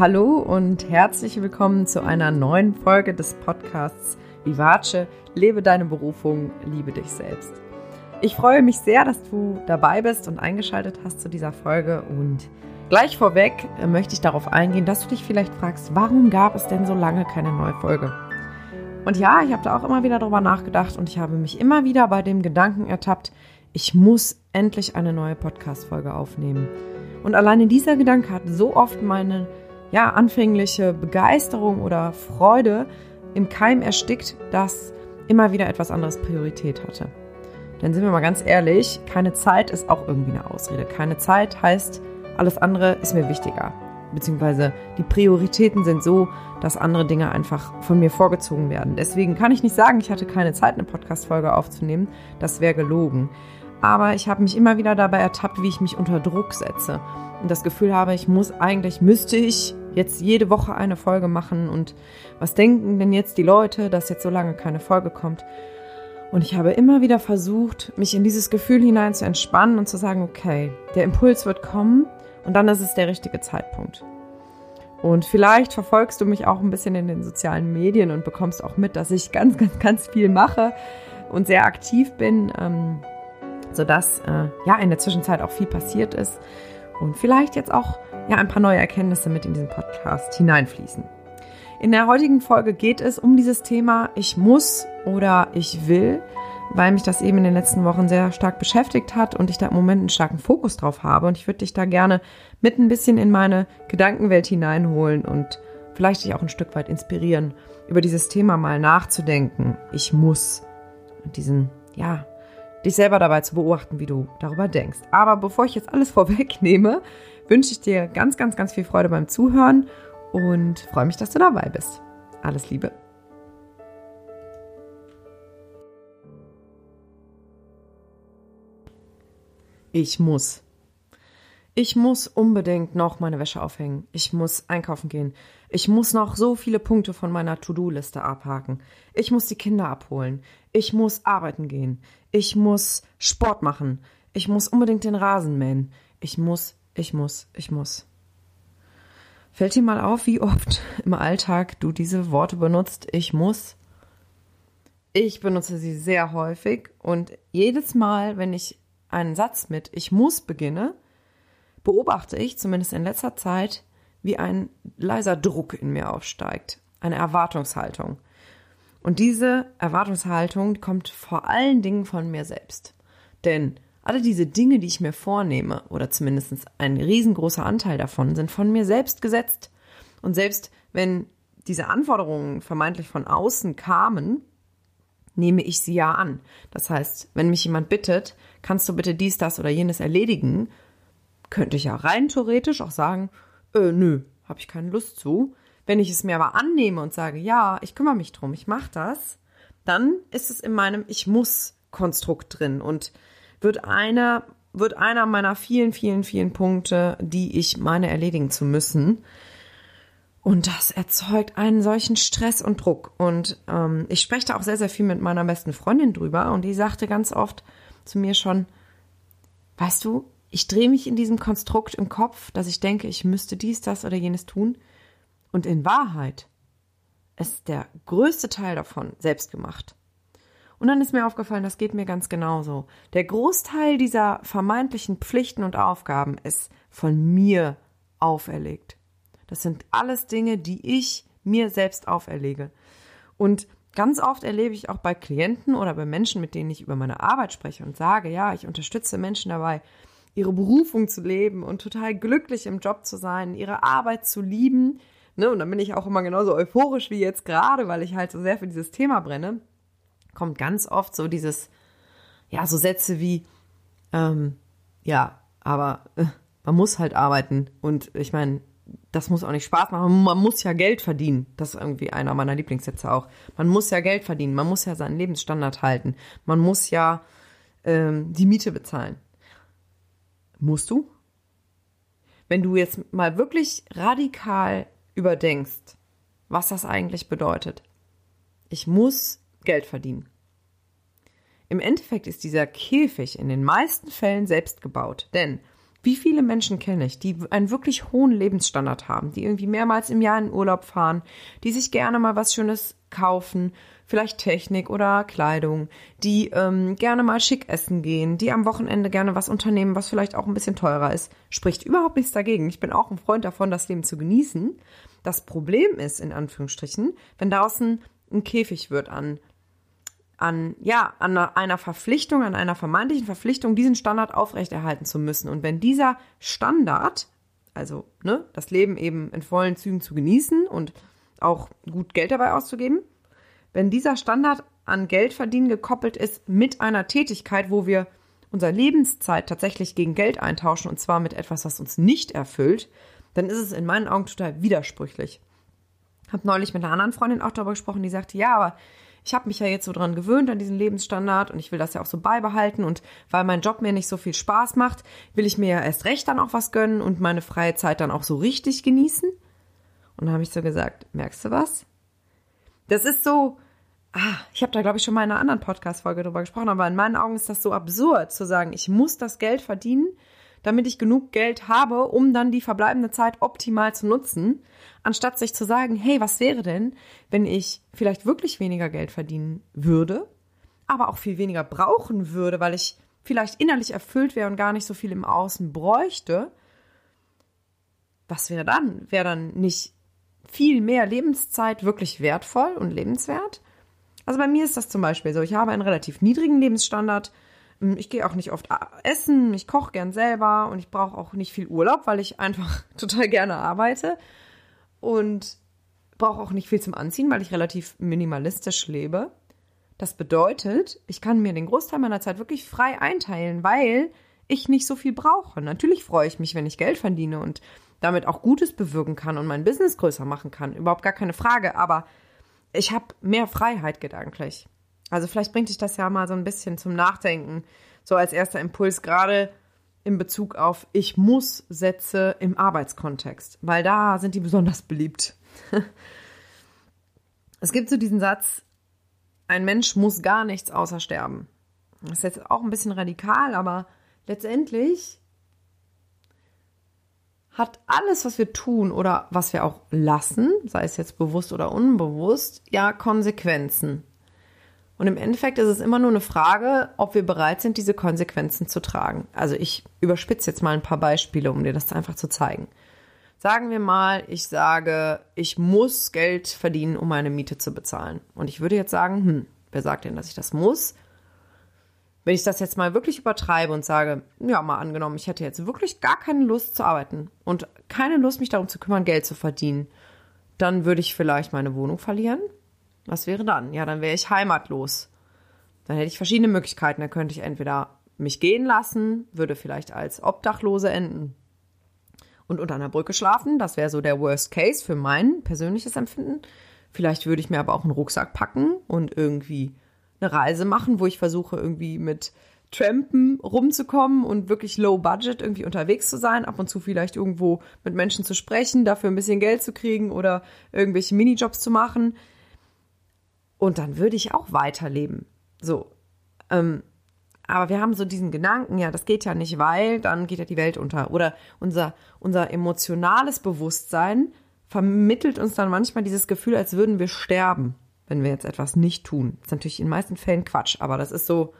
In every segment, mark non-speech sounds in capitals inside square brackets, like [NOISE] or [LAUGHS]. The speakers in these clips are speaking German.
Hallo und herzlich willkommen zu einer neuen Folge des Podcasts Vivace, lebe deine Berufung, liebe dich selbst. Ich freue mich sehr, dass du dabei bist und eingeschaltet hast zu dieser Folge und gleich vorweg möchte ich darauf eingehen, dass du dich vielleicht fragst, warum gab es denn so lange keine neue Folge? Und ja, ich habe da auch immer wieder drüber nachgedacht und ich habe mich immer wieder bei dem Gedanken ertappt, ich muss endlich eine neue Podcast-Folge aufnehmen. Und alleine dieser Gedanke hat so oft meine ja, anfängliche Begeisterung oder Freude im Keim erstickt, dass immer wieder etwas anderes Priorität hatte. Denn sind wir mal ganz ehrlich, keine Zeit ist auch irgendwie eine Ausrede. Keine Zeit heißt, alles andere ist mir wichtiger. Beziehungsweise die Prioritäten sind so, dass andere Dinge einfach von mir vorgezogen werden. Deswegen kann ich nicht sagen, ich hatte keine Zeit, eine Podcast-Folge aufzunehmen. Das wäre gelogen. Aber ich habe mich immer wieder dabei ertappt, wie ich mich unter Druck setze. Und das Gefühl habe, ich muss eigentlich, müsste ich jetzt jede Woche eine Folge machen und was denken denn jetzt die Leute, dass jetzt so lange keine Folge kommt? Und ich habe immer wieder versucht, mich in dieses Gefühl hinein zu entspannen und zu sagen, okay, der Impuls wird kommen und dann ist es der richtige Zeitpunkt. Und vielleicht verfolgst du mich auch ein bisschen in den sozialen Medien und bekommst auch mit, dass ich ganz, ganz, ganz viel mache und sehr aktiv bin, ähm, sodass äh, ja in der Zwischenzeit auch viel passiert ist und vielleicht jetzt auch ja ein paar neue Erkenntnisse mit in diesen Podcast hineinfließen. In der heutigen Folge geht es um dieses Thema ich muss oder ich will, weil mich das eben in den letzten Wochen sehr stark beschäftigt hat und ich da im Moment einen starken Fokus drauf habe und ich würde dich da gerne mit ein bisschen in meine Gedankenwelt hineinholen und vielleicht dich auch ein Stück weit inspirieren, über dieses Thema mal nachzudenken. Ich muss und diesen ja, dich selber dabei zu beobachten, wie du darüber denkst. Aber bevor ich jetzt alles [LAUGHS] vorwegnehme, wünsche ich dir ganz, ganz, ganz viel Freude beim Zuhören und freue mich, dass du dabei bist. Alles Liebe. Ich muss. Ich muss unbedingt noch meine Wäsche aufhängen. Ich muss einkaufen gehen. Ich muss noch so viele Punkte von meiner To-Do-Liste abhaken. Ich muss die Kinder abholen. Ich muss arbeiten gehen. Ich muss Sport machen. Ich muss unbedingt den Rasen mähen. Ich muss ich muss, ich muss. Fällt dir mal auf, wie oft [LAUGHS] im Alltag du diese Worte benutzt, ich muss? Ich benutze sie sehr häufig und jedes Mal, wenn ich einen Satz mit ich muss beginne, beobachte ich, zumindest in letzter Zeit, wie ein leiser Druck in mir aufsteigt, eine Erwartungshaltung. Und diese Erwartungshaltung kommt vor allen Dingen von mir selbst. Denn alle diese Dinge, die ich mir vornehme, oder zumindest ein riesengroßer Anteil davon, sind von mir selbst gesetzt. Und selbst wenn diese Anforderungen vermeintlich von außen kamen, nehme ich sie ja an. Das heißt, wenn mich jemand bittet, kannst du bitte dies, das oder jenes erledigen, könnte ich ja rein theoretisch auch sagen, äh, nö, habe ich keine Lust zu. Wenn ich es mir aber annehme und sage, ja, ich kümmere mich drum, ich mache das, dann ist es in meinem Ich muss Konstrukt drin und wird einer, wird einer meiner vielen, vielen, vielen Punkte, die ich meine erledigen zu müssen. Und das erzeugt einen solchen Stress und Druck. Und ähm, ich spreche da auch sehr, sehr viel mit meiner besten Freundin drüber. Und die sagte ganz oft zu mir schon, weißt du, ich drehe mich in diesem Konstrukt im Kopf, dass ich denke, ich müsste dies, das oder jenes tun. Und in Wahrheit ist der größte Teil davon selbst gemacht. Und dann ist mir aufgefallen, das geht mir ganz genauso. Der Großteil dieser vermeintlichen Pflichten und Aufgaben ist von mir auferlegt. Das sind alles Dinge, die ich mir selbst auferlege. Und ganz oft erlebe ich auch bei Klienten oder bei Menschen, mit denen ich über meine Arbeit spreche und sage, ja, ich unterstütze Menschen dabei, ihre Berufung zu leben und total glücklich im Job zu sein, ihre Arbeit zu lieben. Ne? Und dann bin ich auch immer genauso euphorisch wie jetzt gerade, weil ich halt so sehr für dieses Thema brenne kommt ganz oft so dieses, ja, so Sätze wie, ähm, ja, aber äh, man muss halt arbeiten und ich meine, das muss auch nicht Spaß machen. Man muss ja Geld verdienen. Das ist irgendwie einer meiner Lieblingssätze auch. Man muss ja Geld verdienen. Man muss ja seinen Lebensstandard halten. Man muss ja ähm, die Miete bezahlen. Musst du? Wenn du jetzt mal wirklich radikal überdenkst, was das eigentlich bedeutet. Ich muss Geld verdienen. Im Endeffekt ist dieser Käfig in den meisten Fällen selbst gebaut, denn Wie viele Menschen kenne ich, die einen wirklich hohen Lebensstandard haben, die irgendwie mehrmals im Jahr in Urlaub fahren, die sich gerne mal was Schönes kaufen, vielleicht Technik oder Kleidung, die ähm, gerne mal schick essen gehen, die am Wochenende gerne was unternehmen, was vielleicht auch ein bisschen teurer ist. Spricht überhaupt nichts dagegen. Ich bin auch ein Freund davon, das Leben zu genießen. Das Problem ist, in Anführungsstrichen, wenn draußen ein Käfig wird an an, ja, an einer Verpflichtung, an einer vermeintlichen Verpflichtung, diesen Standard aufrechterhalten zu müssen. Und wenn dieser Standard, also ne, das Leben eben in vollen Zügen zu genießen und auch gut Geld dabei auszugeben, wenn dieser Standard an Geldverdienen gekoppelt ist mit einer Tätigkeit, wo wir unsere Lebenszeit tatsächlich gegen Geld eintauschen und zwar mit etwas, was uns nicht erfüllt, dann ist es in meinen Augen total widersprüchlich. Ich habe neulich mit einer anderen Freundin auch darüber gesprochen, die sagte, ja, aber ich habe mich ja jetzt so dran gewöhnt an diesen Lebensstandard und ich will das ja auch so beibehalten und weil mein Job mir nicht so viel Spaß macht, will ich mir ja erst recht dann auch was gönnen und meine freie Zeit dann auch so richtig genießen. Und dann habe ich so gesagt, merkst du was? Das ist so, ah, ich habe da glaube ich schon mal in einer anderen Podcast-Folge drüber gesprochen, aber in meinen Augen ist das so absurd zu sagen, ich muss das Geld verdienen, damit ich genug Geld habe, um dann die verbleibende Zeit optimal zu nutzen, anstatt sich zu sagen, hey, was wäre denn, wenn ich vielleicht wirklich weniger Geld verdienen würde, aber auch viel weniger brauchen würde, weil ich vielleicht innerlich erfüllt wäre und gar nicht so viel im Außen bräuchte. Was wäre dann? Wäre dann nicht viel mehr Lebenszeit wirklich wertvoll und lebenswert? Also bei mir ist das zum Beispiel so. Ich habe einen relativ niedrigen Lebensstandard, hm, ich gehe auch nicht oft essen, ich koche gern selber und ich brauche auch nicht viel Urlaub, weil ich einfach [LAUGHS] total gerne arbeite und brauche auch nicht viel zum Anziehen, weil ich relativ minimalistisch lebe. Das bedeutet, ich kann mir den Großteil meiner Zeit wirklich frei einteilen, weil ich nicht so viel brauche. Natürlich freue ich mich, wenn ich Geld verdiene und damit auch Gutes bewirken kann und mein Business größer machen kann. Überhaupt gar keine Frage, aber ich habe mehr Freiheit gedanklich. Also vielleicht bringt dich das ja mal so ein bisschen zum Nachdenken, so als erster Impuls, gerade in Bezug auf Ich muss Sätze im Arbeitskontext, weil da sind die besonders beliebt. [LAUGHS] es gibt so diesen Satz, ein Mensch muss gar nichts außer sterben. Das ist jetzt auch ein bisschen radikal, aber letztendlich hat alles, was wir tun oder was wir auch lassen, sei es jetzt bewusst oder unbewusst, ja Konsequenzen. Und im Endeffekt ist es immer nur eine Frage, ob wir bereit sind, diese Konsequenzen zu tragen. Also ich überspitze jetzt mal ein paar Beispiele, um dir das einfach zu zeigen. Sagen wir mal, ich sage, ich muss Geld verdienen, um meine Miete zu bezahlen. Und ich würde jetzt sagen, hm, wer sagt denn, dass ich das muss? Wenn ich das jetzt mal wirklich übertreibe und sage, ja, mal angenommen, ich hätte jetzt wirklich gar keine Lust zu arbeiten und keine Lust, mich darum zu kümmern, Geld zu verdienen, dann würde ich vielleicht meine Wohnung verlieren, was wäre dann? Ja, dann wäre ich heimatlos. Dann hätte ich verschiedene Möglichkeiten. Dann könnte ich entweder mich gehen lassen, würde vielleicht als Obdachlose enden und unter einer Brücke schlafen. Das wäre so der Worst Case für mein persönliches Empfinden. Vielleicht würde ich mir aber auch einen Rucksack packen und irgendwie eine Reise machen, wo ich versuche, irgendwie mit Trampen rumzukommen und wirklich low budget irgendwie unterwegs zu sein, ab und zu vielleicht irgendwo mit Menschen zu sprechen, dafür ein bisschen Geld zu kriegen oder irgendwelche Minijobs zu machen. Und dann würde ich auch weiterleben. So. Ähm, aber wir haben so diesen Gedanken, ja, das geht ja nicht, weil dann geht ja die Welt unter. Oder unser, unser emotionales Bewusstsein vermittelt uns dann manchmal dieses Gefühl, als würden wir sterben, wenn wir jetzt etwas nicht tun. Das ist natürlich in den meisten Fällen Quatsch, aber das ist so,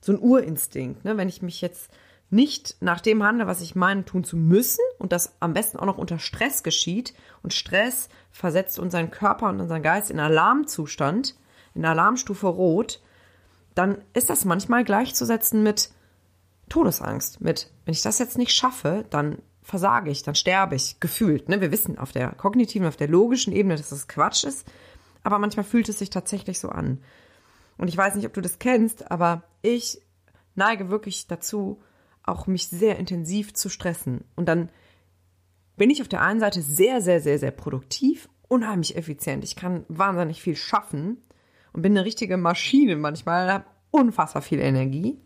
so ein Urinstinkt. Ne? Wenn ich mich jetzt nicht nach dem handle, was ich meine, tun zu müssen und das am besten auch noch unter Stress geschieht und Stress versetzt unseren Körper und unseren Geist in Alarmzustand, in Alarmstufe Rot, dann ist das manchmal gleichzusetzen mit Todesangst, mit, wenn ich das jetzt nicht schaffe, dann versage ich, dann sterbe ich, gefühlt. Ne? Wir wissen auf der kognitiven, auf der logischen Ebene, dass das Quatsch ist, aber manchmal fühlt es sich tatsächlich so an. Und ich weiß nicht, ob du das kennst, aber ich neige wirklich dazu, auch mich sehr intensiv zu stressen. Und dann bin ich auf der einen Seite sehr, sehr, sehr, sehr produktiv, unheimlich effizient. Ich kann wahnsinnig viel schaffen und bin eine richtige Maschine manchmal, habe unfassbar viel Energie.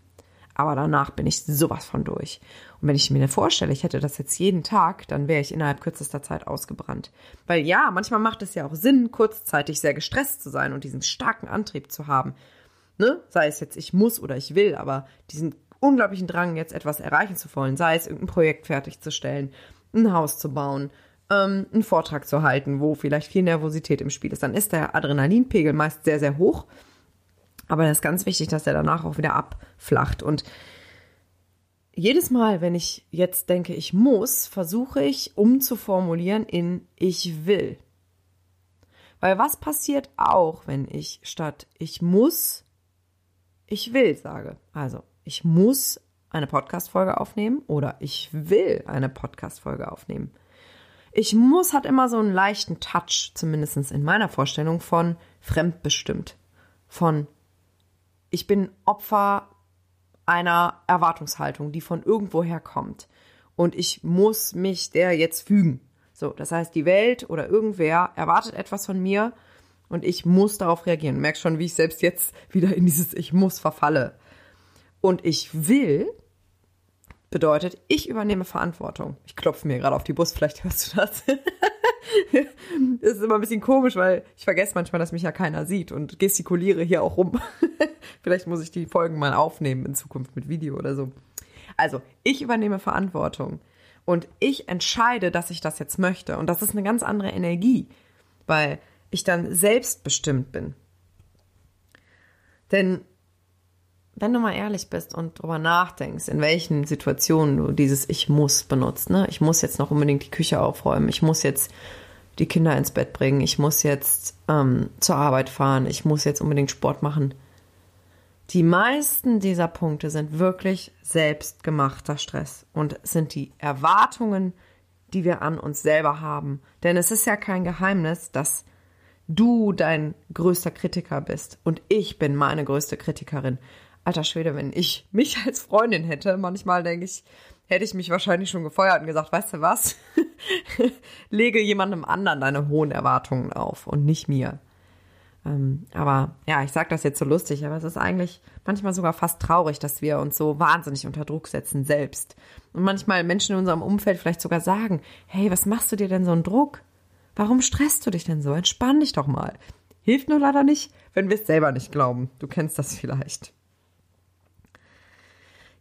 Aber danach bin ich sowas von durch. Und wenn ich mir vorstelle, ich hätte das jetzt jeden Tag, dann wäre ich innerhalb kürzester Zeit ausgebrannt. Weil ja, manchmal macht es ja auch Sinn, kurzzeitig sehr gestresst zu sein und diesen starken Antrieb zu haben. Ne? Sei es jetzt, ich muss oder ich will, aber diesen unglaublichen Drang, jetzt etwas erreichen zu wollen, sei es irgendein Projekt fertigzustellen, ein Haus zu bauen, ähm, einen Vortrag zu halten, wo vielleicht viel Nervosität im Spiel ist, dann ist der Adrenalinpegel meist sehr, sehr hoch. Aber das ist ganz wichtig, dass er danach auch wieder abflacht. Und jedes Mal, wenn ich jetzt denke, ich muss, versuche ich umzuformulieren in ich will. Weil was passiert auch, wenn ich statt ich muss, ich will sage? Also, ich muss eine Podcast-Folge aufnehmen oder ich will eine Podcast-Folge aufnehmen. Ich muss hat immer so einen leichten Touch, zumindest in meiner Vorstellung, von fremdbestimmt. Von ich bin Opfer einer Erwartungshaltung, die von irgendwoher kommt. Und ich muss mich der jetzt fügen. So, das heißt, die Welt oder irgendwer erwartet etwas von mir und ich muss darauf reagieren. Du merkst schon, wie ich selbst jetzt wieder in dieses Ich muss verfalle. Und ich will bedeutet, ich übernehme Verantwortung. Ich klopfe mir gerade auf die Bus, vielleicht hörst du das. [LAUGHS] [LAUGHS] das ist immer ein bisschen komisch, weil ich vergesse manchmal, dass mich ja keiner sieht und gestikuliere hier auch rum. [LAUGHS] vielleicht muss ich die Folgen mal aufnehmen in Zukunft mit Video oder so. Also, ich übernehme Verantwortung. Und ich entscheide, dass ich das jetzt möchte. Und das ist eine ganz andere Energie, weil ich dann selbstbestimmt bin. Denn wenn du mal ehrlich bist und drüber nachdenkst, in welchen Situationen du dieses Ich muss benutzt, ne? Ich muss jetzt noch unbedingt die Küche aufräumen, ich muss jetzt die Kinder ins Bett bringen, ich muss jetzt ähm, zur Arbeit fahren, ich muss jetzt unbedingt Sport machen. Die meisten dieser Punkte sind wirklich selbstgemachter Stress und sind die Erwartungen, die wir an uns selber haben. Denn es ist ja kein Geheimnis, dass du dein größter Kritiker bist und ich bin meine größte Kritikerin. Alter Schwede, wenn ich mich [LAUGHS] als Freundin hätte, manchmal denke ich, hätte ich mich wahrscheinlich schon gefeuert und gesagt, weißt du was? [LAUGHS] Lege jemandem anderen deine hohen Erwartungen auf und nicht mir. Ähm, aber ja, ich sage das jetzt so lustig, aber es ist eigentlich manchmal sogar fast traurig, dass wir uns so wahnsinnig unter Druck setzen selbst. Und manchmal Menschen in unserem Umfeld vielleicht sogar sagen, hey, was machst du dir denn so einen Druck? Warum stresst du dich denn so? Entspann dich doch mal. Hilft nur leider nicht, wenn wir es selber nicht glauben. Du kennst das vielleicht.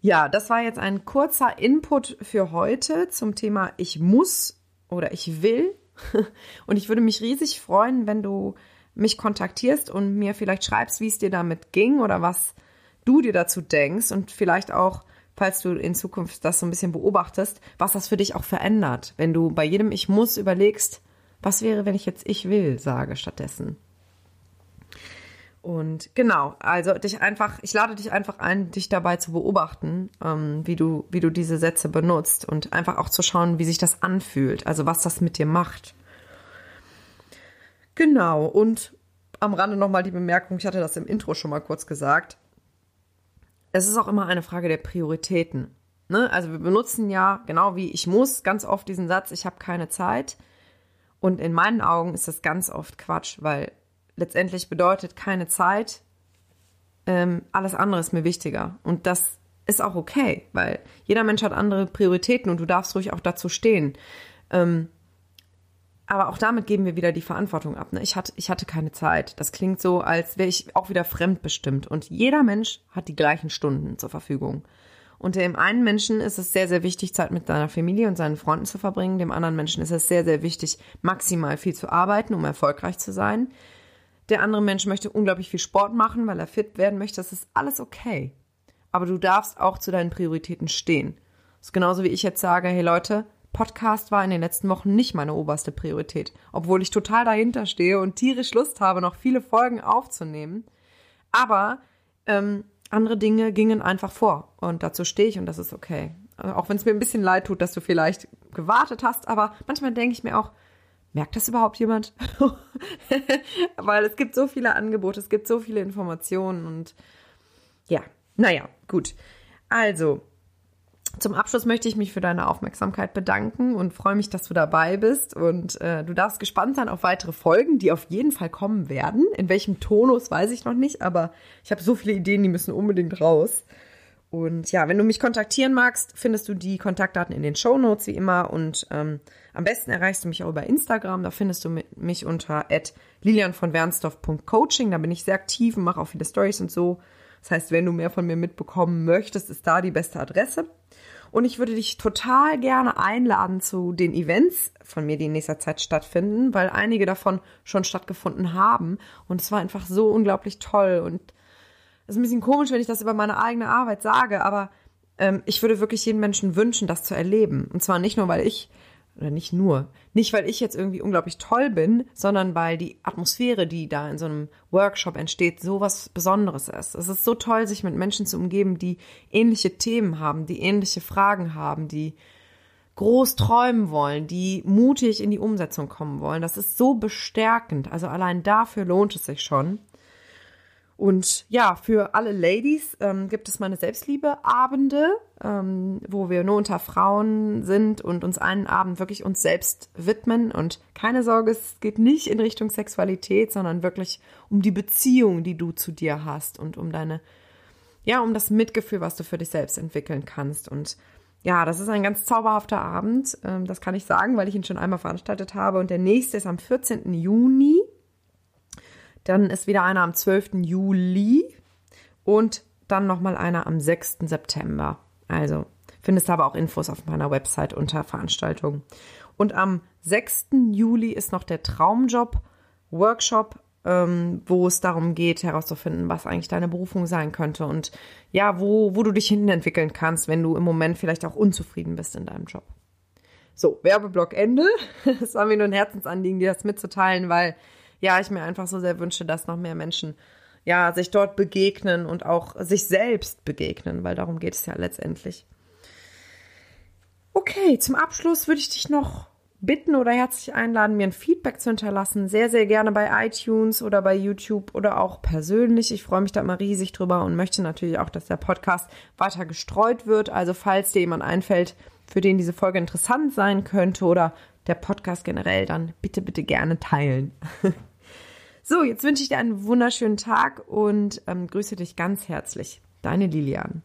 Ja, das war jetzt ein kurzer Input für heute zum Thema Ich muss oder ich will. [LAUGHS] Und ich würde mich riesig freuen, wenn du mich kontaktierst und mir vielleicht schreibst, wie es dir damit ging oder was du dir dazu denkst und vielleicht auch, falls du in Zukunft das so ein bisschen beobachtest, was das für dich auch verändert, wenn du bei jedem Ich muss überlegst, was wäre, wenn ich jetzt ich will sage stattdessen. Und genau, also dich einfach, ich lade dich einfach ein, dich dabei zu beobachten, ähm, wie du, wie du diese Sätze benutzt und einfach auch zu schauen, wie sich das anfühlt, also was das mit dir macht. Genau, und am Rande nochmal die Bemerkung, ich hatte das im Intro schon mal kurz gesagt. Es ist auch immer eine Frage der Prioritäten. Ne? Also wir benutzen ja, genau wie ich muss, ganz oft diesen Satz, ich habe keine Zeit. Und in meinen Augen ist das ganz oft Quatsch, weil letztendlich bedeutet keine Zeit, ähm, alles andere ist mir wichtiger. Und das ist auch okay, weil jeder Mensch hat andere Prioritäten und du darfst ruhig auch dazu stehen. Ähm, aber auch damit geben wir wieder die Verantwortung ab. Ne? Ich, hatte, ich hatte keine Zeit. Das klingt so, als wäre ich auch wieder fremdbestimmt. Und jeder Mensch hat die gleichen Stunden zur Verfügung. Und dem einen Menschen ist es sehr, sehr wichtig, Zeit mit seiner Familie und seinen Freunden zu verbringen. Dem anderen Menschen ist es sehr, sehr wichtig, maximal viel zu arbeiten, um erfolgreich zu sein. Der andere Mensch möchte unglaublich viel Sport machen, weil er fit werden möchte. Das ist alles okay. Aber du darfst auch zu deinen Prioritäten stehen. Das ist genauso wie ich jetzt sage, hey Leute, Podcast war in den letzten Wochen nicht meine oberste Priorität, obwohl ich total dahinter stehe und tierisch Lust habe, noch viele Folgen aufzunehmen. Aber ähm, andere Dinge gingen einfach vor und dazu stehe ich und das ist okay. Auch wenn es mir ein bisschen leid tut, dass du vielleicht gewartet hast, aber manchmal denke ich mir auch, merkt das überhaupt jemand? [LAUGHS] Weil es gibt so viele Angebote, es gibt so viele Informationen und ja, naja, gut. Also, zum Abschluss möchte ich mich für deine Aufmerksamkeit bedanken und freue mich, dass du dabei bist. Und äh, du darfst gespannt sein auf weitere Folgen, die auf jeden Fall kommen werden. In welchem Tonus weiß ich noch nicht, aber ich habe so viele Ideen, die müssen unbedingt raus. Und ja, wenn du mich kontaktieren magst, findest du die Kontaktdaten in den Show Notes wie immer. Und ähm, am besten erreichst du mich auch über Instagram. Da findest du mich unter lilianvonwernsdorf.coaching. Da bin ich sehr aktiv und mache auch viele Stories und so. Das heißt, wenn du mehr von mir mitbekommen möchtest, ist da die beste Adresse. Und ich würde dich total gerne einladen zu den Events von mir, die in nächster Zeit stattfinden, weil einige davon schon stattgefunden haben. Und es war einfach so unglaublich toll. Und ist ein bisschen komisch, wenn ich das über meine eigene Arbeit sage, aber ähm, ich würde wirklich jedem Menschen wünschen, das zu erleben. Und zwar nicht nur, weil ich oder nicht nur, nicht weil ich jetzt irgendwie unglaublich toll bin, sondern weil die Atmosphäre, die da in so einem Workshop entsteht, so was Besonderes ist. Es ist so toll, sich mit Menschen zu umgeben, die ähnliche Themen haben, die ähnliche Fragen haben, die groß träumen wollen, die mutig in die Umsetzung kommen wollen. Das ist so bestärkend. Also allein dafür lohnt es sich schon. Und ja, für alle Ladies ähm, gibt es meine Selbstliebe-Abende, ähm, wo wir nur unter Frauen sind und uns einen Abend wirklich uns selbst widmen. Und keine Sorge, es geht nicht in Richtung Sexualität, sondern wirklich um die Beziehung, die du zu dir hast und um deine, ja, um das Mitgefühl, was du für dich selbst entwickeln kannst. Und ja, das ist ein ganz zauberhafter Abend. Ähm, das kann ich sagen, weil ich ihn schon einmal veranstaltet habe. Und der nächste ist am 14. Juni dann ist wieder einer am 12. Juli und dann nochmal einer am 6. September. Also findest aber auch Infos auf meiner Website unter Veranstaltungen. Und am 6. Juli ist noch der Traumjob Workshop, ähm, wo es darum geht, herauszufinden, was eigentlich deine Berufung sein könnte und ja, wo, wo du dich hin entwickeln kannst, wenn du im Moment vielleicht auch unzufrieden bist in deinem Job. So, Werbeblock Ende. [LAUGHS] Es war mir nur ein Herzensanliegen, dir das mitzuteilen, weil ja, ich mir einfach so sehr wünsche, dass noch mehr Menschen ja sich dort begegnen und auch sich selbst begegnen, weil darum geht es ja letztendlich. Okay, zum Abschluss würde ich dich noch bitten oder herzlich einladen, mir ein Feedback zu hinterlassen. Sehr, sehr gerne bei iTunes oder bei YouTube oder auch persönlich. Ich freue mich da immer riesig drüber und möchte natürlich auch, dass der Podcast weiter gestreut wird. Also falls dir jemand einfällt, für den diese Folge interessant sein könnte oder der Podcast generell, dann bitte, bitte gerne teilen. [LAUGHS] so, jetzt wünsche ich dir einen wunderschönen Tag und ähm, grüße dich ganz herzlich. Deine Lilian.